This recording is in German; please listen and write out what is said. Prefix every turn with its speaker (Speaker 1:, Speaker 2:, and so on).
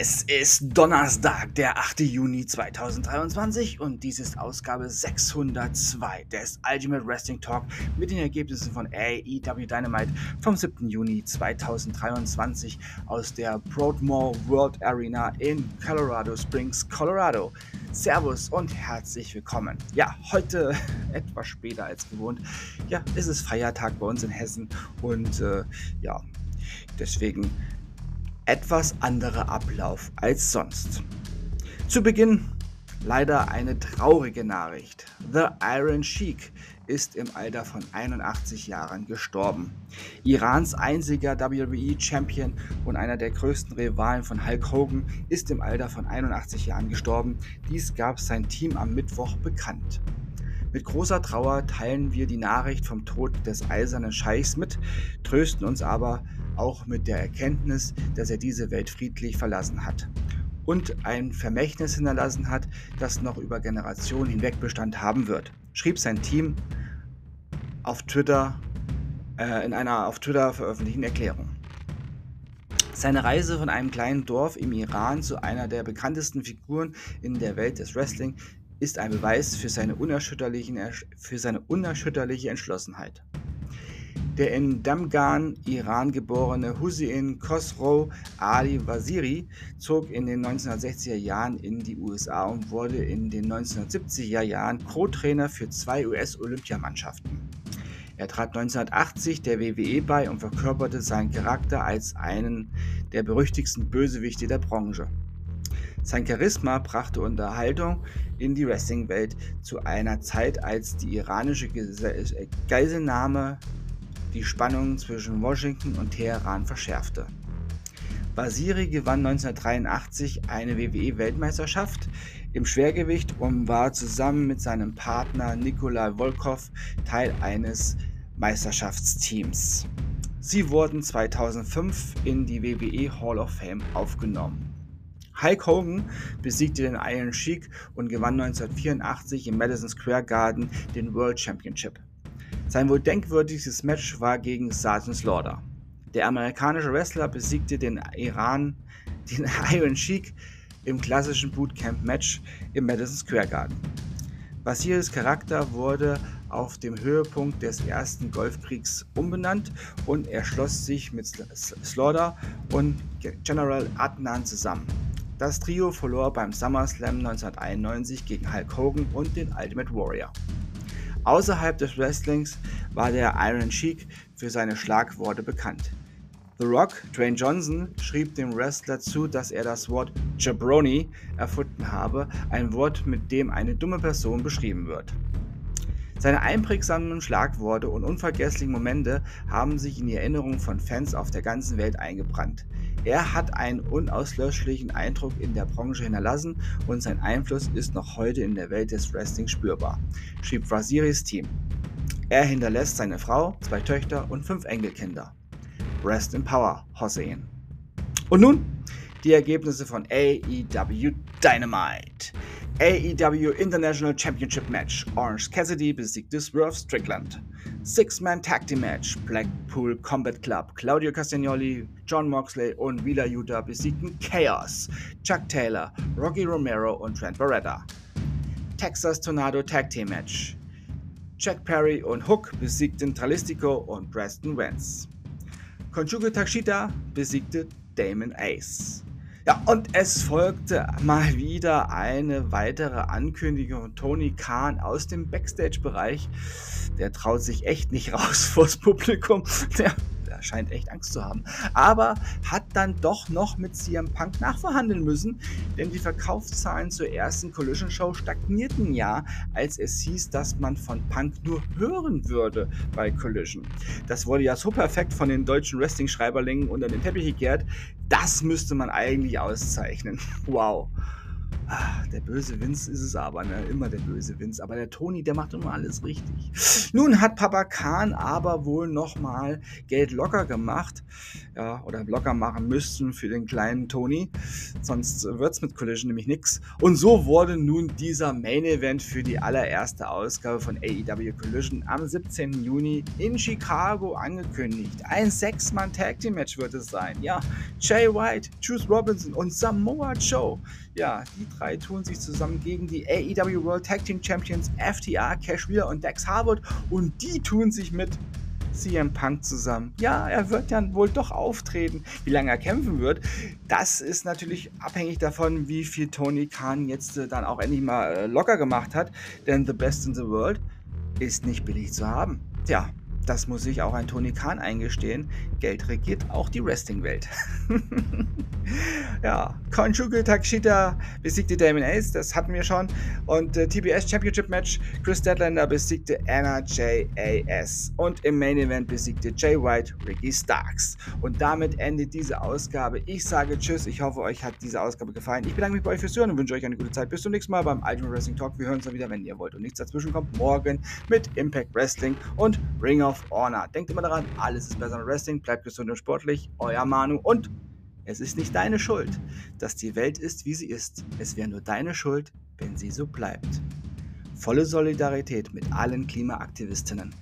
Speaker 1: Es ist Donnerstag, der 8. Juni 2023 und dies ist Ausgabe 602 des Ultimate Wrestling Talk mit den Ergebnissen von AEW Dynamite vom 7. Juni 2023 aus der Broadmoor World Arena in Colorado Springs, Colorado. Servus und herzlich willkommen. Ja, heute etwas später als gewohnt. Ja, es ist Feiertag bei uns in Hessen und äh, ja, deswegen etwas anderer Ablauf als sonst. Zu Beginn leider eine traurige Nachricht. The Iron Sheik ist im Alter von 81 Jahren gestorben. Irans einziger WWE-Champion und einer der größten Rivalen von Hulk Hogan ist im Alter von 81 Jahren gestorben. Dies gab sein Team am Mittwoch bekannt. Mit großer Trauer teilen wir die Nachricht vom Tod des eisernen Scheichs mit, trösten uns aber auch mit der Erkenntnis, dass er diese Welt friedlich verlassen hat und ein Vermächtnis hinterlassen hat, das noch über Generationen hinweg Bestand haben wird, schrieb sein Team auf Twitter äh, in einer auf Twitter veröffentlichten Erklärung. Seine Reise von einem kleinen Dorf im Iran zu einer der bekanntesten Figuren in der Welt des Wrestling ist ein Beweis für seine, für seine unerschütterliche Entschlossenheit. Der in Damgan, Iran geborene Hussein Khosrow Ali Waziri zog in den 1960er Jahren in die USA und wurde in den 1970er Jahren Co-Trainer für zwei US-Olympiamannschaften. Er trat 1980 der WWE bei und verkörperte seinen Charakter als einen der berüchtigsten Bösewichte der Branche. Sein Charisma brachte Unterhaltung in die Wrestling-Welt zu einer Zeit, als die iranische Geiselnahme die Spannungen zwischen Washington und Teheran verschärfte. Basiri gewann 1983 eine WWE-Weltmeisterschaft im Schwergewicht und war zusammen mit seinem Partner Nikolai Volkov Teil eines Meisterschaftsteams. Sie wurden 2005 in die WWE Hall of Fame aufgenommen. Hulk Hogan besiegte den Iron Sheik und gewann 1984 im Madison Square Garden den World Championship. Sein wohl denkwürdigstes Match war gegen Sergeant Slaughter. Der amerikanische Wrestler besiegte den Iran, den Iron Sheik im klassischen Bootcamp-Match im Madison Square Garden. Basiris Charakter wurde auf dem Höhepunkt des ersten Golfkriegs umbenannt und er schloss sich mit Slaughter und General Adnan zusammen. Das Trio verlor beim SummerSlam 1991 gegen Hulk Hogan und den Ultimate Warrior. Außerhalb des Wrestlings war der Iron Sheik für seine Schlagworte bekannt. The Rock, Dwayne Johnson, schrieb dem Wrestler zu, dass er das Wort Jabroni erfunden habe, ein Wort, mit dem eine dumme Person beschrieben wird. Seine einprägsamen Schlagworte und unvergesslichen Momente haben sich in die Erinnerung von Fans auf der ganzen Welt eingebrannt. Er hat einen unauslöschlichen Eindruck in der Branche hinterlassen und sein Einfluss ist noch heute in der Welt des Wrestling spürbar, schrieb Brasiris Team. Er hinterlässt seine Frau, zwei Töchter und fünf Enkelkinder. Rest in Power, Hossein. Und nun die Ergebnisse von AEW Dynamite. AEW International Championship Match. Orange Cassidy besiegte Swerve Strickland. Six-Man Tag Team Match. Blackpool Combat Club. Claudio Castagnoli, John Moxley und Wheeler Utah besiegten Chaos. Chuck Taylor, Rocky Romero und Trent Barretta. Texas Tornado Tag Team Match. Jack Perry und Hook besiegten Tralistico und Preston Wentz. Konjuge Takshita besiegte Damon Ace. Ja, und es folgte mal wieder eine weitere Ankündigung. Tony Khan aus dem Backstage-Bereich, der traut sich echt nicht raus vors Publikum. Der scheint echt Angst zu haben. Aber hat dann doch noch mit CM Punk nachverhandeln müssen, denn die Verkaufszahlen zur ersten Collision Show stagnierten ja, als es hieß, dass man von Punk nur hören würde bei Collision. Das wurde ja so perfekt von den deutschen Wrestling-Schreiberlingen unter den Teppich gekehrt. Das müsste man eigentlich auszeichnen. Wow. Der böse Vince ist es aber, ne? Immer der böse Vince. Aber der Tony, der macht immer alles richtig. Nun hat Papa Khan aber wohl nochmal Geld locker gemacht. Ja, oder locker machen müssten für den kleinen Tony. Sonst wird es mit Collision nämlich nichts. Und so wurde nun dieser Main Event für die allererste Ausgabe von AEW Collision am 17. Juni in Chicago angekündigt. Ein Sechs-Mann Tag Team Match wird es sein. Ja, Jay White, Juice Robinson und Samoa Joe. Ja, die drei tun sich zusammen gegen die AEW World Tag Team Champions FTR, Cash Wheeler und Dex Harwood und die tun sich mit CM Punk zusammen. Ja, er wird dann wohl doch auftreten. Wie lange er kämpfen wird, das ist natürlich abhängig davon, wie viel Tony Khan jetzt äh, dann auch endlich mal äh, locker gemacht hat. Denn The Best in the World ist nicht billig zu haben. Tja, das muss sich auch ein Tony Khan eingestehen. Geld regiert auch die Wrestling-Welt. ja, Konjugal Takshita besiegte Damon Ace, das hatten wir schon. Und äh, TBS Championship Match, Chris Deadlander besiegte Anna J.A.S. Und im Main Event besiegte Jay White Ricky Starks. Und damit endet diese Ausgabe. Ich sage Tschüss, ich hoffe, euch hat diese Ausgabe gefallen. Ich bedanke mich bei euch fürs Hören und wünsche euch eine gute Zeit. Bis zum nächsten Mal beim Ultimate Wrestling Talk. Wir hören uns dann wieder, wenn ihr wollt. Und nichts dazwischen kommt morgen mit Impact Wrestling und Ring of Honor. Denkt immer daran, alles ist besser mit Wrestling. Bleibt gesund und sportlich. Euer Manu und es ist nicht deine Schuld, dass die Welt ist, wie sie ist. Es wäre nur deine Schuld, wenn sie so bleibt. Volle Solidarität mit allen Klimaaktivistinnen.